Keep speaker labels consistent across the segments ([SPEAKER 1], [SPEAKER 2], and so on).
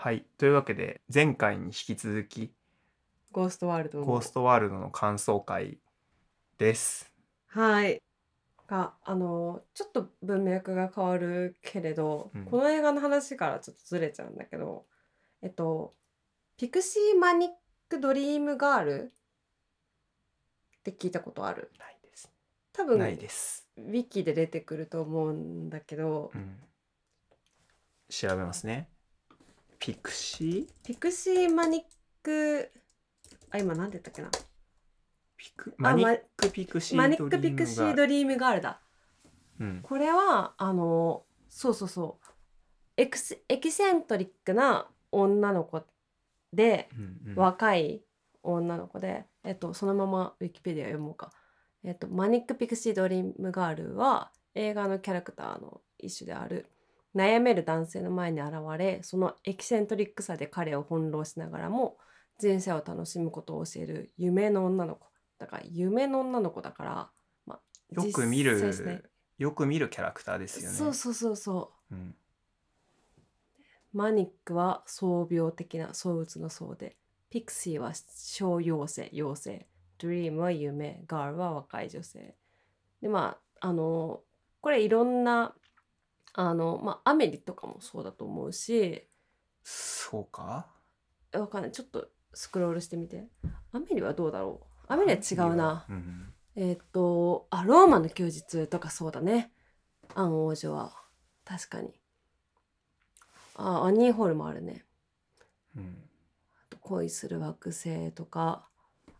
[SPEAKER 1] はい。というわけで、前回に引き続き、
[SPEAKER 2] ゴーストワールドの
[SPEAKER 1] ゴーストワールドの感想会です。
[SPEAKER 2] はいがあのちょっと文脈が変わるけれど、
[SPEAKER 1] うん
[SPEAKER 2] この映画の話からちょっとずれちゃうんだけどえっとピクシーマニックドリームガールって聞いたことある？
[SPEAKER 1] ないです。
[SPEAKER 2] 多分
[SPEAKER 1] ないです。
[SPEAKER 2] ウィキで出てくると思うんだけど
[SPEAKER 1] うん。調べますね。ピクシー？
[SPEAKER 2] ピクシーマニックあ今何て言ったっけな？
[SPEAKER 1] ピクマニ
[SPEAKER 2] ま
[SPEAKER 1] ックピクシー
[SPEAKER 2] マニ
[SPEAKER 1] ドリーム
[SPEAKER 2] ックピクシー
[SPEAKER 1] が
[SPEAKER 2] ドリームガールだ。
[SPEAKER 1] うん。
[SPEAKER 2] これはあのそうそうそう。エクスエキセントリックな女の子で
[SPEAKER 1] うんうん。
[SPEAKER 2] 若い女の子で、えっと、そのままウィキペディア読もうか、えっと、マニック・ピクシー・ドリーム・ガールは映画のキャラクターの一種である悩める男性の前に現れそのエキセントリックさで彼を翻弄しながらも人生を楽しむことを教える夢の女の子だから夢の女の子だから、まあ、
[SPEAKER 1] よく見る
[SPEAKER 2] 実際しない
[SPEAKER 1] よく見るキャラクターですよね。
[SPEAKER 2] そうそうそうそう
[SPEAKER 1] うん。
[SPEAKER 2] マニックは創病的な躁うつの層で、ピクシーは小妖精、妖精、ドリームは夢、ガールは若い女性。で、まあ、あの、これいろんな、あの、まあ、アメリとかもそうだと思うし、
[SPEAKER 1] そうか？
[SPEAKER 2] わかんない。ちょっとスクロールしてみて。アメリはどうだろう？アメリは違うな。
[SPEAKER 1] うん。
[SPEAKER 2] えーっと、あ、ローマの休日とかそうだね。アン王女は。確かに。あ、アニーホールもあるね。
[SPEAKER 1] うん。
[SPEAKER 2] あと恋する惑星とか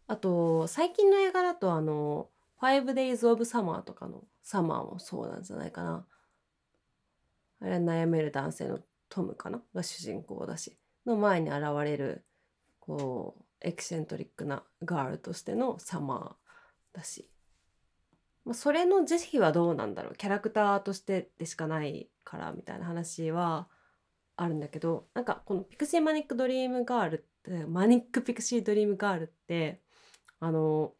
[SPEAKER 2] あと最近の映画だとあの「5days of summer」とかの「サマー」もそうなんじゃないかなあれは悩める男性のトムかなが主人公だしの前に現れるこうエキセントリックなガールとしてのサマーだし、まあ、それの是非はどうなんだろう。キャラクターとしてでしかないからみたいな話はあるんだけどなんかこのピクシーマニックドリームガールってマニックピクシードリームガールってあの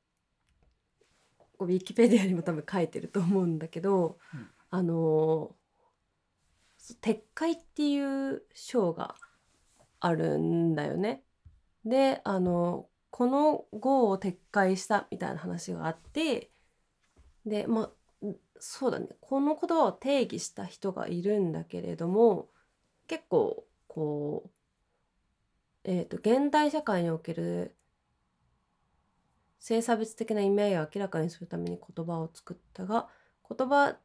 [SPEAKER 2] ウィキペディアにも多分書いてると思うんだけど、
[SPEAKER 1] うん。
[SPEAKER 2] あの撤回っていう章があるんだよね。であのこの号を撤回したみたいな話があってでまあそうだねこの言葉を定義した人がいるんだけれども結構こうえー、と現代社会における性差別的な意味合いを明らかにするために言葉を作ったが言葉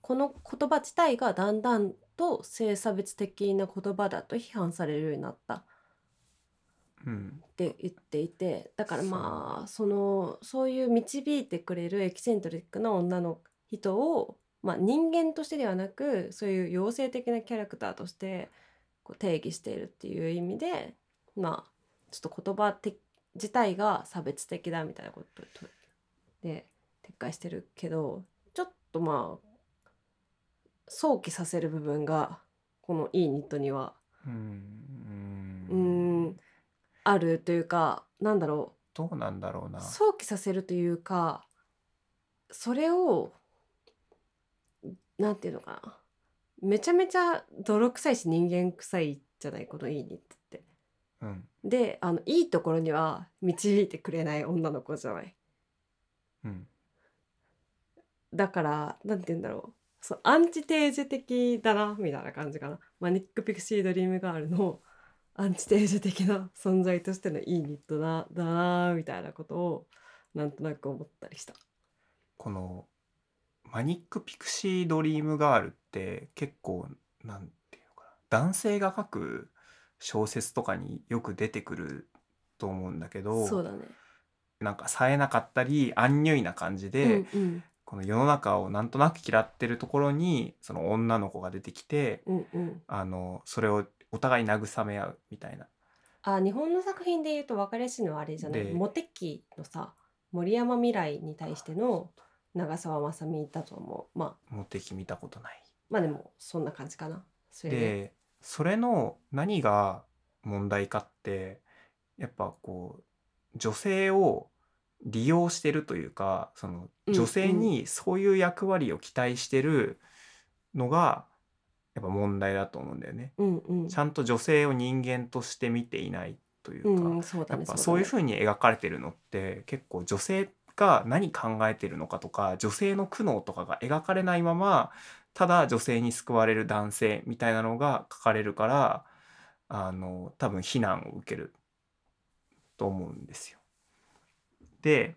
[SPEAKER 2] この言葉自体がだんだんと性差別的な言葉だと批判されるようになったっ
[SPEAKER 1] うん。
[SPEAKER 2] て言っていてだからまあそのそういう導いてくれるエキセントリックな女の人を、まあ、人間としてではなくそういう妖精的なキャラクターとしてこう定義しているっていう意味でまあちょっと言葉的自体が差別的だみたいなことで撤回してるけどちょっとまあ想起させる部分がこのいいニットには
[SPEAKER 1] うん。
[SPEAKER 2] うーんあるというかなんだろ
[SPEAKER 1] どうなんだろう
[SPEAKER 2] う
[SPEAKER 1] な。
[SPEAKER 2] 想起させるというかそれをなんていうのかなめちゃめちゃ泥臭いし人間臭いじゃないこのいいニットって。
[SPEAKER 1] うん。
[SPEAKER 2] であのいいところには導いてくれない女の子じゃない。
[SPEAKER 1] うん。
[SPEAKER 2] だからなんて言うんだろうそうアンチテージ的だなみたいな感じかなマニック・ピクシー・ドリームガールの アンチテージ的な存在としてのいいニットだだなみたいなことをなんとなく思ったりした。
[SPEAKER 1] このマニック・ピクシー・ドリーム・ガールって結構なんていうのかな男性が書く小説とかによく出てくると思うんだけど
[SPEAKER 2] そうだね。
[SPEAKER 1] なんか冴えなかったりアンニュイな感じで、
[SPEAKER 2] うんうん
[SPEAKER 1] この世の中をなんとなく嫌ってるところにその女の子が出てきて
[SPEAKER 2] うんうん。
[SPEAKER 1] あのそれをお互い慰め合うみたいな。
[SPEAKER 2] あ日本の作品で言うと分かりやすいのはあれじゃない？
[SPEAKER 1] で
[SPEAKER 2] モテ期のさ森山未来に対しての長澤まさみだと思う。まあ
[SPEAKER 1] モテ期見たことない。
[SPEAKER 2] まあでもそんな感じかな。それで
[SPEAKER 1] でそれの何が問題かってやっぱこう女性を利用してるというかその
[SPEAKER 2] うん
[SPEAKER 1] 女性にそういう役割を期待してるのがやっぱ問題だと思うんだよね。
[SPEAKER 2] うんうん
[SPEAKER 1] ちゃんと女性を人間として見ていないというか、
[SPEAKER 2] うんそうだね
[SPEAKER 1] やっぱそういう
[SPEAKER 2] だね
[SPEAKER 1] 風に描かれてるのって結構女性が何考えてるのかとか女性の苦悩とかが描かれないままただ女性に救われる男性みたいなのが書かれるからあの多分非難を受けると思うんですよ。で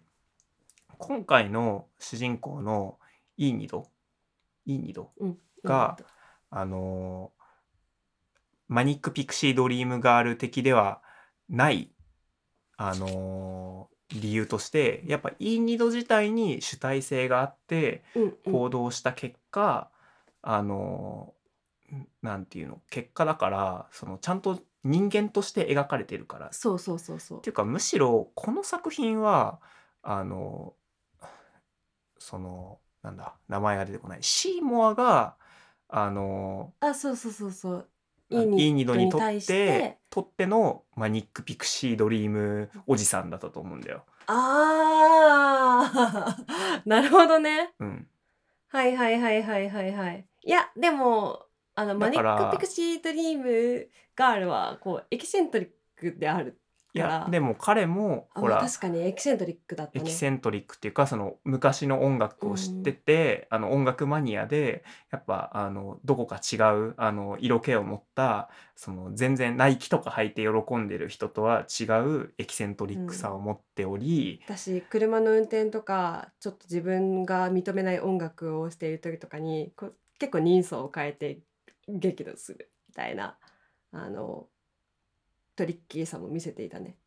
[SPEAKER 1] 今回の主人公のイーニドイーニド
[SPEAKER 2] うん
[SPEAKER 1] があのマニック・ピクシー・ドリームガール的ではない、あの理由としてやっぱイーニド自体に主体性があって
[SPEAKER 2] うんうん。
[SPEAKER 1] 行動した結果、あのんなんていうの結果だからそのちゃんと人間として描かれてるから。っ
[SPEAKER 2] そうそうそうそう。
[SPEAKER 1] ていうかむしろこの作品はあのそのなんだ名前が出てこない。シーモアがあの
[SPEAKER 2] あそうそうそうそう。
[SPEAKER 1] あイーニドにとっ
[SPEAKER 2] て
[SPEAKER 1] とってのマニック・ピクシー・ドリームおじさんだったと思うんだよ。
[SPEAKER 2] ああ なるほどね。
[SPEAKER 1] うん、
[SPEAKER 2] はいはいはいはいはいはい。いやでもあのマニ
[SPEAKER 1] だから
[SPEAKER 2] ック・ピクシー・ドリームガールはこうエキセントリックである
[SPEAKER 1] いやでも彼も
[SPEAKER 2] あ
[SPEAKER 1] ほら
[SPEAKER 2] まあ確かにエキセントリックだったね。
[SPEAKER 1] エキセントリックっていうかその昔の音楽を知ってて、あの音楽マニアでやっぱあのどこか違うあの色気を持ったその全然ナイキとか履いて喜んでる人とは違うエキセントリックさを持っており、
[SPEAKER 2] 私車の運転とかちょっと自分が認めない音楽をしている時とかに結構人相を変えて激怒するみたいなあのトリッキーさも見せていたね。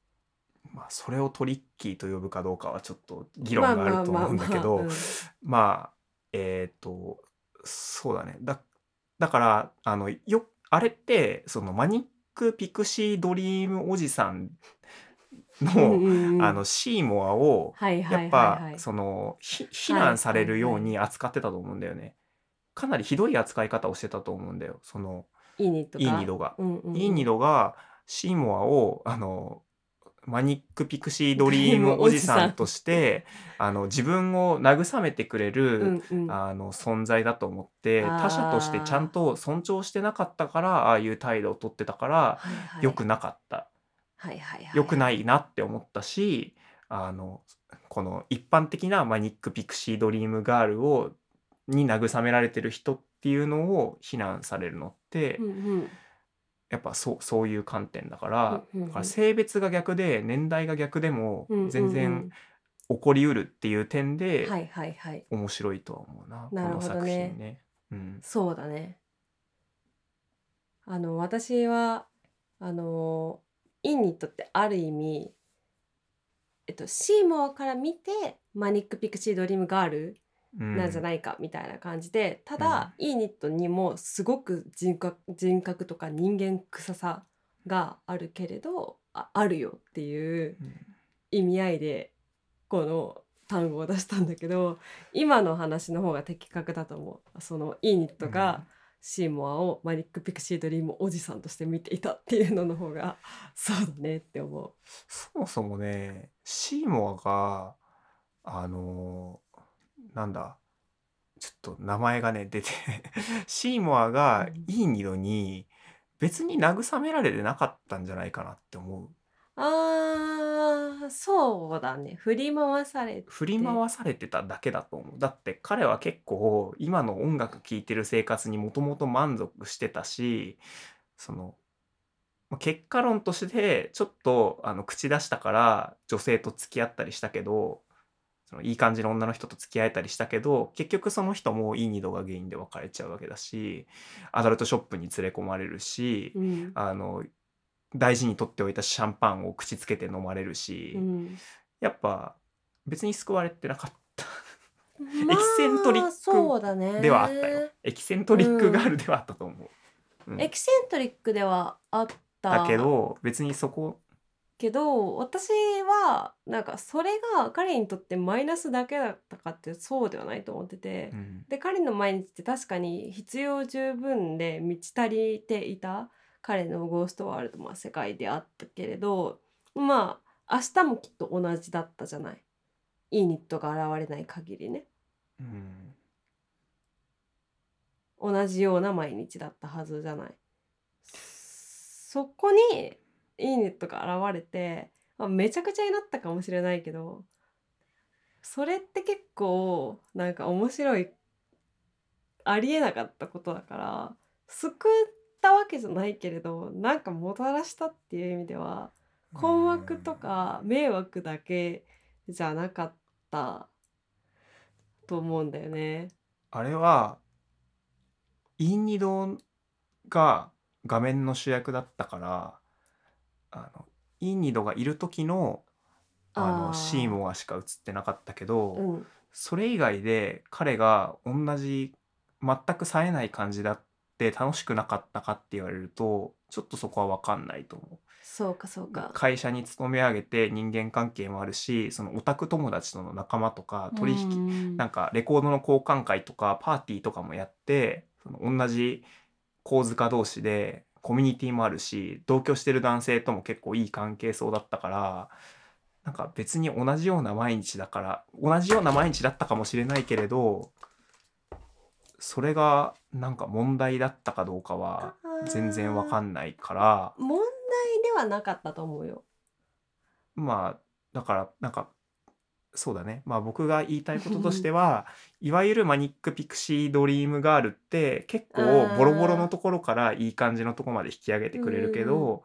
[SPEAKER 1] まあ、それをトリッキーと呼ぶかどうかはちょっと議論があると思うんだけど
[SPEAKER 2] まあ
[SPEAKER 1] えっ、とそうだね。だだからあのよあれってそのマニック・ピクシー・ドリームおじさんの、
[SPEAKER 2] うんうんうん。
[SPEAKER 1] あのシーモアをやっぱ
[SPEAKER 2] はい
[SPEAKER 1] そのひ非難されるように扱ってたと思うんだよね。かなりひどい扱い方をしてたと思うんだよ。その
[SPEAKER 2] イーニ
[SPEAKER 1] ーニドが。
[SPEAKER 2] うんうんうん。
[SPEAKER 1] イーニドがシーモアをあのマニック・ピクシー・ドリームおじさん。としてあの自分を慰めてくれる、
[SPEAKER 2] うんうん。
[SPEAKER 1] あの存在だと思って他者としてちゃんと尊重してなかったからああいう態度を取ってたから
[SPEAKER 2] はいはい。
[SPEAKER 1] 良くなかった。
[SPEAKER 2] はいはいはい。
[SPEAKER 1] 良くないなって思ったしあのこの一般的なマニック・ピクシー・ドリームガールをに慰められてる人っていうのを非難されるのって、
[SPEAKER 2] うんうん。
[SPEAKER 1] やっぱそうそういう観点だから,、
[SPEAKER 2] うんうんうん。
[SPEAKER 1] だから性別が逆で年代が逆でも
[SPEAKER 2] うんうんうん。
[SPEAKER 1] 全然起こりうるっていう点で
[SPEAKER 2] はいはいはい。
[SPEAKER 1] 面白いとは思うな、
[SPEAKER 2] なね。
[SPEAKER 1] この作品ね。うん。
[SPEAKER 2] そうだね。あの私はあのインニットってある意味えっとシーモアから見てマニック・ピクシー・ドリーム・ガール
[SPEAKER 1] うん
[SPEAKER 2] なんじゃないかみたいな感じで、ただ、イーニットにもすごく人格人格とか人間臭さがあるけれどああるよっていう
[SPEAKER 1] うん。
[SPEAKER 2] 意味合いでこの単語を出したんだけど今の話の方が的確だと思う。そのイーニットがシーモアをマニック・ピクシー・ドリームおじさんとして見ていたっていうのの方がそうだねって思う。
[SPEAKER 1] そもそもねシーモアがあのなんだ？ちょっと名前がね出てシーモアが
[SPEAKER 2] うん。
[SPEAKER 1] イーニドに別に慰められてなかったんじゃないかなって思う。
[SPEAKER 2] あーそうだね。振り回されて。
[SPEAKER 1] 振り回されてただけだと思う。だって彼は結構今の音楽聴いてる生活にもともと満足してたしそのまあ結果論としてちょっとあの口出したから女性と付き合ったりしたけどそのいい感じの女の人と付き合えたりしたけど結局その人もいい二度が原因で別れちゃうわけだしアダルトショップに連れ込まれるし、
[SPEAKER 2] うん
[SPEAKER 1] あの大事に取っておいたシャンパンを口つけて飲まれるし、
[SPEAKER 2] うん
[SPEAKER 1] やっぱ別に救われてなかった。
[SPEAKER 2] まあ
[SPEAKER 1] エキセントリック
[SPEAKER 2] そうだね
[SPEAKER 1] ではあったよ。エキセントリックガールではあったと思う。うん
[SPEAKER 2] エキセントリックではあった
[SPEAKER 1] だけど別にそこ
[SPEAKER 2] けど私はなんかそれが彼にとってマイナスだけだったかってそうではないと思ってて、
[SPEAKER 1] うん。
[SPEAKER 2] で彼の毎日って確かに必要十分で満ち足りていた彼のゴーストワールドまあ世界であったけれどまあ明日もきっと同じだったじゃない。いいニットが現れない限りね。
[SPEAKER 1] うん。
[SPEAKER 2] 同じような毎日だったはずじゃない。そこにいいねとか現れて、まあ、めちゃくちゃになったかもしれないけどそれって結構なんか面白いありえなかったことだから救ったわけじゃないけれどなんかもたらしたっていう意味では困惑とか迷惑だけじゃなかったと思うんだよね。
[SPEAKER 1] あれはインニドが画面の主役だったからあのインニドがいる時のあの
[SPEAKER 2] あー
[SPEAKER 1] シーモアしか映ってなかったけど、
[SPEAKER 2] うん、
[SPEAKER 1] それ以外で彼が同じ全く冴えない感じだって楽しくなかったかって言われるとちょっとそこは分かんないと思う。
[SPEAKER 2] そうかそうか。
[SPEAKER 1] 会社に勤め上げて人間関係もあるしそのオタク友達との仲間とか取引
[SPEAKER 2] 引
[SPEAKER 1] なんかレコードの交換会とかパーティーとかもやってその同じ構図家同士でコミュニティもあるし同居してる男性とも結構いい関係そうだったからなんか別に同じような毎日だから同じような毎日だったかもしれないけれどそれがなんか問題だったかどうかは全然わかんないから
[SPEAKER 2] 問題ではなかったと思うよ。
[SPEAKER 1] まあだからなんかそうだねまあ僕が言いたいこととしてはいわゆるマニック・ピクシー・ドリームガールって結構ボロボロのところからいい感じのところまで引き上げてくれるけ
[SPEAKER 2] うん
[SPEAKER 1] ど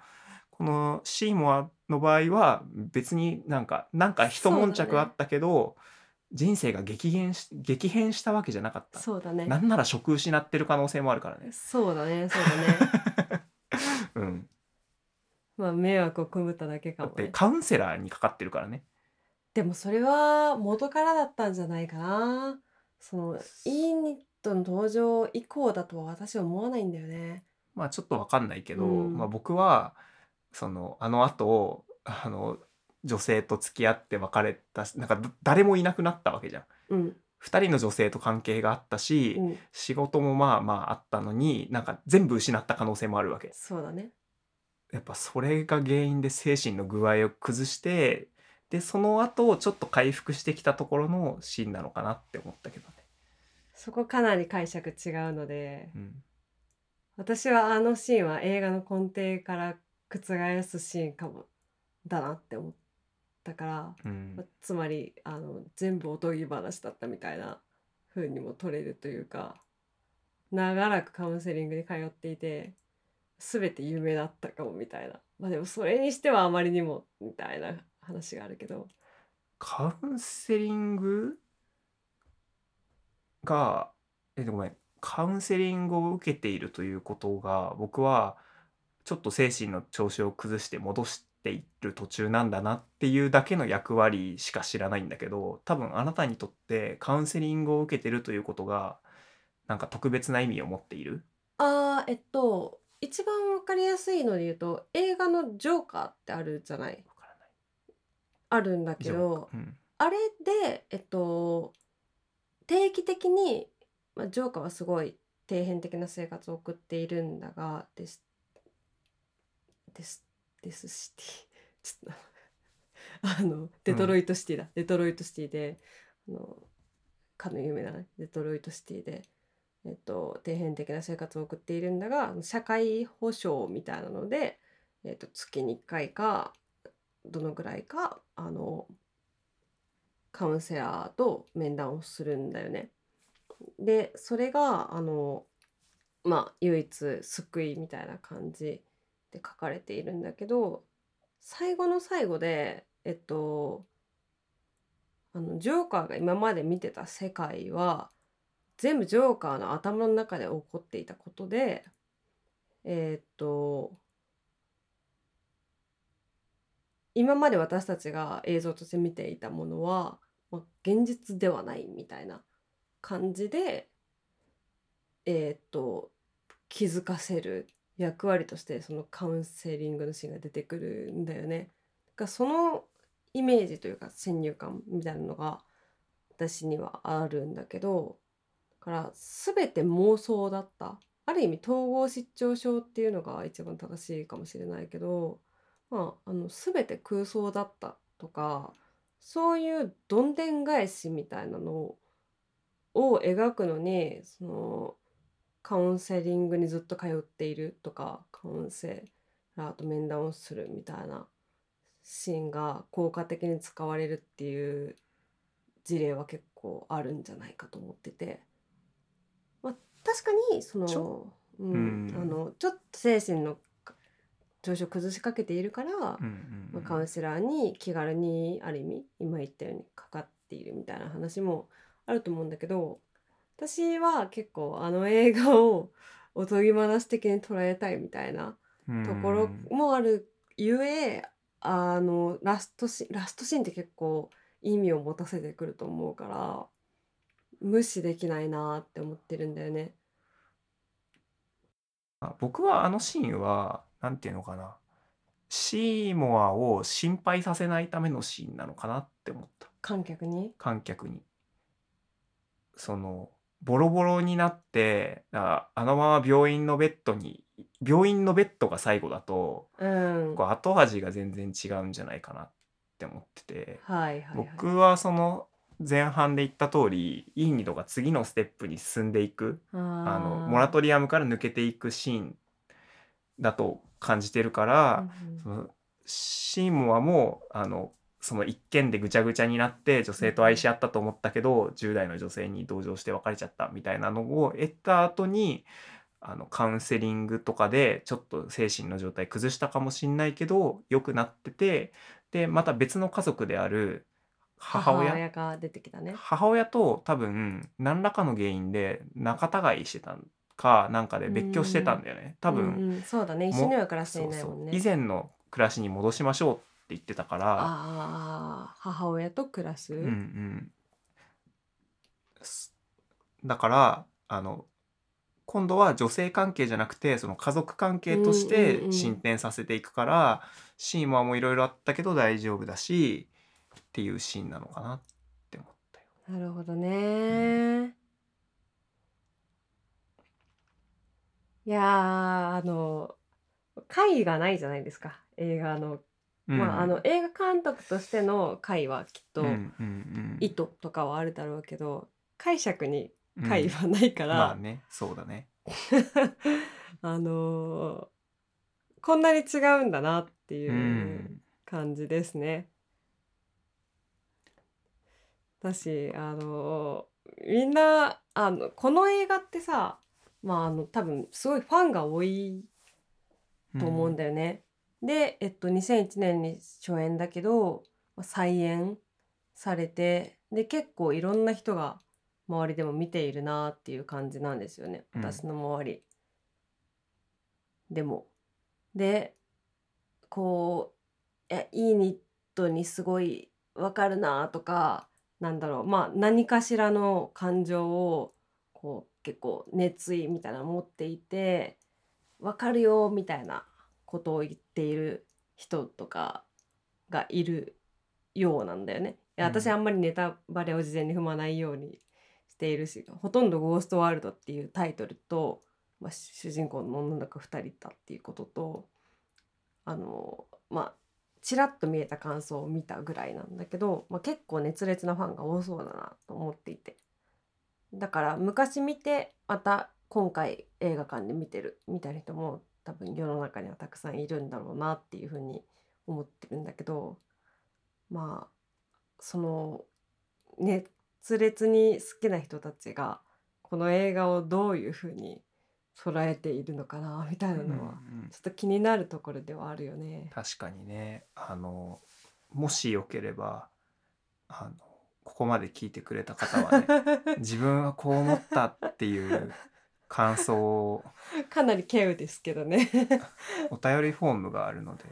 [SPEAKER 1] このシーモアの場合は別になんかなんか一悶着あったけど、人生が激減し激変したわけじゃなかった。
[SPEAKER 2] そうだね。
[SPEAKER 1] なんなら職失ってる可能性もあるからね。
[SPEAKER 2] そうだねそうだね。
[SPEAKER 1] うん、
[SPEAKER 2] まあ迷惑を被っただけか
[SPEAKER 1] だって
[SPEAKER 2] もね。
[SPEAKER 1] カウンセラーにかかってるからね。
[SPEAKER 2] でもそれは元からだったんじゃないかな。そのイーニットの登場以降だとは私は思わないんだよね。
[SPEAKER 1] まあちょっとわかんないけど、
[SPEAKER 2] うん
[SPEAKER 1] まあ僕はそのあの後あの女性と付き合って別れたしなんかど誰もいなくなったわけじゃん。
[SPEAKER 2] うん
[SPEAKER 1] 2人の女性と関係があったし、
[SPEAKER 2] うん
[SPEAKER 1] 仕事もまあまああったのになんか全部失った可能性もあるわけ。
[SPEAKER 2] そうだね。
[SPEAKER 1] やっぱそれが原因で精神の具合を崩してでその後ちょっと回復してきたところのシーンなのかなって思ったけどね。
[SPEAKER 2] そこかなり解釈違うので。
[SPEAKER 1] うん。
[SPEAKER 2] 私はあのシーンは映画の根底から覆すシーンかもだなって思ったから、
[SPEAKER 1] うん。
[SPEAKER 2] まあつまりあの全部おとぎ話だったみたいな風にも取れるというか長らくカウンセリングに通っていて全て夢だったかもみたいな。まあでもそれにしてはあまりにもみたいな話があるけど。
[SPEAKER 1] カウンセリングがえごめん。カウンセリングを受けているということが僕はちょっと精神の調子を崩して戻している途中なんだなっていうだけの役割しか知らないんだけど多分あなたにとってカウンセリングを受けてるということがなんか特別な意味を持っている？
[SPEAKER 2] あーえっと一番わかりやすいので言うと映画の「ジョーカー」ってあるじゃない？あるんだけど
[SPEAKER 1] うん。
[SPEAKER 2] あれでえっと定期的に、まあ、ジョーカーはすごい底辺的な生活を送っているんだがですですですシティちょっとあのデトロイトシティだ、デトロイトシティであのかの有名なねデトロイトシティで、えっと、底辺的な生活を送っているんだが社会保障みたいなので、えっと、月に1回かどのぐらいかあのカウンセラーと面談をするんだよね。でそれがあのまあ唯一救いみたいな感じで書かれているんだけど最後の最後でえっとあのジョーカーが今まで見てた世界は全部ジョーカーの頭の中で起こっていたことでえっと今まで私たちが映像として見ていたものは、まあ、現実ではないみたいな感じでえーと気づかせる役割としてそのカウンセリングのシーンが出てくるんだよね。だそのイメージというか先入観みたいなのが私にはあるんだけどだから全て妄想だったある意味統合失調症っていうのが一番正しいかもしれないけどまあ、あの全て空想だったとかそういうどんでん返しみたいなのを描くのにそのカカウンセリングにずっと通っているとかカウンセラーと面談をするみたいなシーンが効果的に使われるっていう事例は結構あるんじゃないかと思ってて、まあ、確かにその、う
[SPEAKER 1] うんん。
[SPEAKER 2] あのちょっと精神の調子を崩しかけているから、
[SPEAKER 1] うんうん
[SPEAKER 2] まあ、カウンセラーに気軽にある意味今言ったようにかかっているみたいな話もあると思うんだけど私は結構あの映画をおとぎ話的に捉えたいみたいな
[SPEAKER 1] うん
[SPEAKER 2] ところもあるゆえあのラストシラストシーンって結構意味を持たせてくると思うから無視できないなって思ってるんだよね。
[SPEAKER 1] あ僕はあのシーンはなんていうのかな。シーモアを心配させないためのシーンなのかなって思った。
[SPEAKER 2] 観客に？
[SPEAKER 1] 観客に。そのボロボロになってああのまま病院のベッドに病院のベッドが最後だと
[SPEAKER 2] うん。
[SPEAKER 1] こう後味が全然違うんじゃないかなって思ってて。
[SPEAKER 2] はいはいはい。
[SPEAKER 1] 僕はその前半で言った通りイーニドが次のステップに進んでいく。あのモラト
[SPEAKER 2] リ
[SPEAKER 1] リアムから抜けていくシーンだと感じてるから、そのシーモアもあのその一件でぐちゃぐちゃになって女性と愛し合ったと思ったけど、10代の女性に同情して別れちゃったみたいなのを得た後にあのカウンセリングとかでちょっと精神の状態崩したかもしんないけど良くなっててでまた別の家族である母
[SPEAKER 2] 母
[SPEAKER 1] 親
[SPEAKER 2] 親が出てきたね。
[SPEAKER 1] 母親と多分何らかの原因で仲違いしてたかなんかで別居してたんだよね多分、
[SPEAKER 2] うんうんそうだね一緒には暮らしていないもんね。
[SPEAKER 1] 以前の暮らしに戻しましょうって言ってたから
[SPEAKER 2] 母親と暮らす？
[SPEAKER 1] うんうんすだからあの今度は女性関係じゃなくてその家族関係とし
[SPEAKER 2] うんうん
[SPEAKER 1] て
[SPEAKER 2] うん
[SPEAKER 1] 進展させていくから、シーモアもいろいろあったけど大丈夫だしっていうシーンなのかなって思ったよ。
[SPEAKER 2] なるほどね。いやーあの会がないじゃないですか映画の、
[SPEAKER 1] うん。
[SPEAKER 2] まああの映画監督としての会はきっと
[SPEAKER 1] うんうんうん
[SPEAKER 2] 意図とかはあるだろうけど解釈に
[SPEAKER 1] うん
[SPEAKER 2] 会はないから、
[SPEAKER 1] まあねそうだね。
[SPEAKER 2] あのーこんなに違うんだなって
[SPEAKER 1] う
[SPEAKER 2] いうん感じですね。だしあのみんなあのこの映画ってさまああの多分すごいファンが多いと思うんだよね。で、えっと、2001年に初演だけどまあ再演されてで結構いろんな人が周りでも見ているなっていう感じなんですよね。
[SPEAKER 1] うん。
[SPEAKER 2] 私の周り。でも。でこうえいいニットにすごいわかるなとかなんだろう。まあ何かしらの感情をこう結構熱意みたいなの持っていてわかるよみたいなことを言っている人とかがいるようなんだよね。いや
[SPEAKER 1] うん
[SPEAKER 2] 私あんまりネタバレを事前に踏まないようにしているしほとんど「ゴーストワールド」っていうタイトルと、まあ、主人公の女の子2人いたっていうこととあのまあちらっと見えた感想を見たぐらいなんだけど、まあ、結構熱烈なファンが多そうだなと思っていてだから昔見てまた今回映画館で見てるみたいな人も多分世の中にはたくさんいるんだろうなっていうふうに思ってるんだけどまあその熱烈に好きな人たちがこの映画をどういうふうに捉えているのかなみたいなのは
[SPEAKER 1] うんうん
[SPEAKER 2] ちょっと気になるところではあるよね。
[SPEAKER 1] 確かにねあのもしよければあのここまで聞いてくれた方はね 自分はこう思ったっていう感想を
[SPEAKER 2] かなり稀有ですけどね。
[SPEAKER 1] お便りフォームがあるので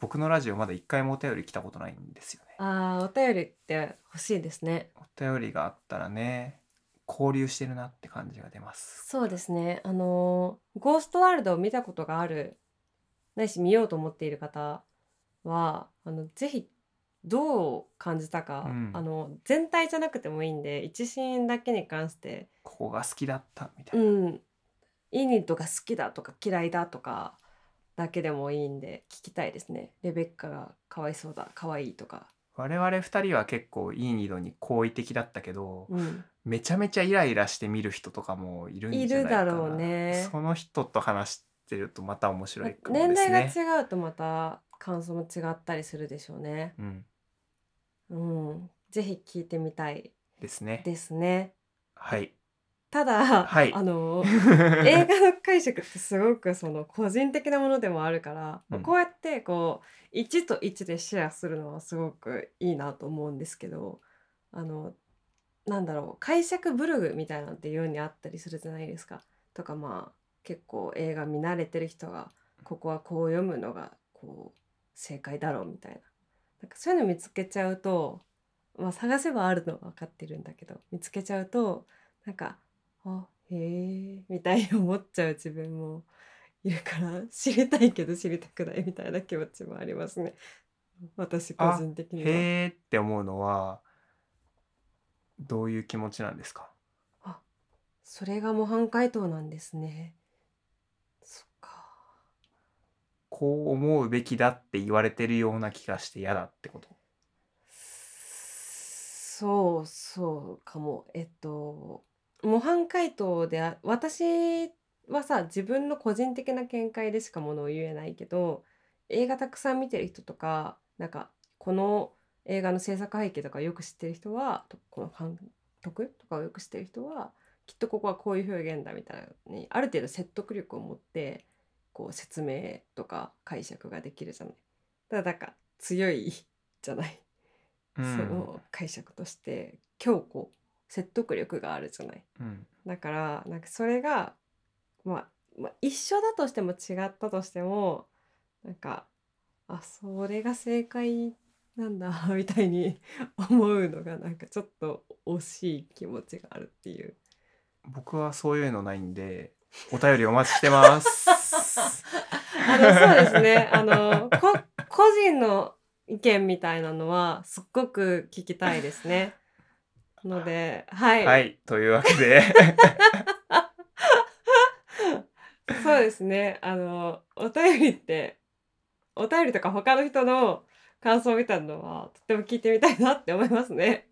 [SPEAKER 1] 僕のラジオまだ一回もお便り来たことないんですよね。
[SPEAKER 2] ああお便りって欲しいですね。
[SPEAKER 1] お便りがあったらね交流してるなって感じが出ます。
[SPEAKER 2] そうですね。あのーゴーストワールドを見たことがあるないし見ようと思っている方はあのぜひどう感じたか、
[SPEAKER 1] うん
[SPEAKER 2] あの全体じゃなくてもいいんで一シーンだけに関して
[SPEAKER 1] ここが好きだったみたいうな。
[SPEAKER 2] んイニットが好きだとか嫌いだとかだけでもいいんで聞きたいですね。レベッカがかわいそうだかわいいとか。
[SPEAKER 1] 我々二人は結構いい二度に好意的だったけど、
[SPEAKER 2] うん、
[SPEAKER 1] めちゃめちゃイライラして見る人とかもいるん
[SPEAKER 2] い
[SPEAKER 1] じゃないかな。
[SPEAKER 2] るだろうね。
[SPEAKER 1] その人と話してるとまた面白
[SPEAKER 2] ま
[SPEAKER 1] いかもです
[SPEAKER 2] 年代
[SPEAKER 1] ね。
[SPEAKER 2] が違うとまた感想も違ったりするでしょうね。
[SPEAKER 1] うん。
[SPEAKER 2] うん。ぜひ聞いてみたい
[SPEAKER 1] ですね。
[SPEAKER 2] ですね。
[SPEAKER 1] はい。
[SPEAKER 2] ただ、
[SPEAKER 1] はい
[SPEAKER 2] あの 映画の解釈ってすごくその個人的なものでもあるから、
[SPEAKER 1] うん
[SPEAKER 2] こうやってこう1と1でシェアするのはすごくいいなと思うんですけどあのなんだろう解釈ブログみたいなのって世にあったりするじゃないですか。とかまあ結構映画見慣れてる人がここはこう読むのがこう正解だろうみたいななんかそういうの見つけちゃうとまあ探せばあるのは分かってるんだけど見つけちゃうとなんかあへえみたいに思っちゃう自分もいるから知りたいけど知りたくないみたいな気持ちもありますね私個人的には。
[SPEAKER 1] へーって思うのはどういう気持ちなんですか？
[SPEAKER 2] あそれが模範解答なんですね。そっか。
[SPEAKER 1] こう思うべきだって言われてるような気がして嫌だってこと？
[SPEAKER 2] そうそうかも。えっと模範解答で私はさ自分の個人的な見解でしかものを言えないけど映画たくさん見てる人とかなんかこの映画の制作背景とかよく知ってる人はこの監督とかをよく知ってる人はきっとここはこういう表現だみたいなにある程度説得力を持ってこう説明とか解釈ができるじゃない。ただなんか強い じゃない。
[SPEAKER 1] うん
[SPEAKER 2] その解釈として強固説得力があるじゃない
[SPEAKER 1] うん
[SPEAKER 2] だからなんかそれが、まあ、まあ一緒だとしても違ったとしてもなんかあそれが正解なんだ みたいに 思うのがなんかちょっと惜しい気持ちがあるっていう。
[SPEAKER 1] 僕はそういうのないんでお便りお待ちしてます
[SPEAKER 2] あのそうですねあのこ個人の意見みたいなのはすっごく聞きたいですね。のではい、
[SPEAKER 1] はいというわけで
[SPEAKER 2] そうですね。あの、お便りって、お便りとか他の人の感想みたいなのは、とっても聞いてみたいなって思いますね。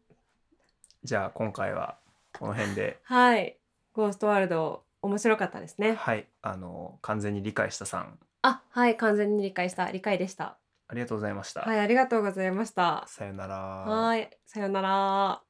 [SPEAKER 1] じゃあ今回はこの辺で
[SPEAKER 2] はい。ゴーストワールド、面白かったですね。
[SPEAKER 1] はいあの完全に理解したさん
[SPEAKER 2] あ、はい。完全に理解した。理解でした。
[SPEAKER 1] ありがとうございました、
[SPEAKER 2] はい。ありがとうございました。
[SPEAKER 1] さよなら
[SPEAKER 2] はい。さようなら。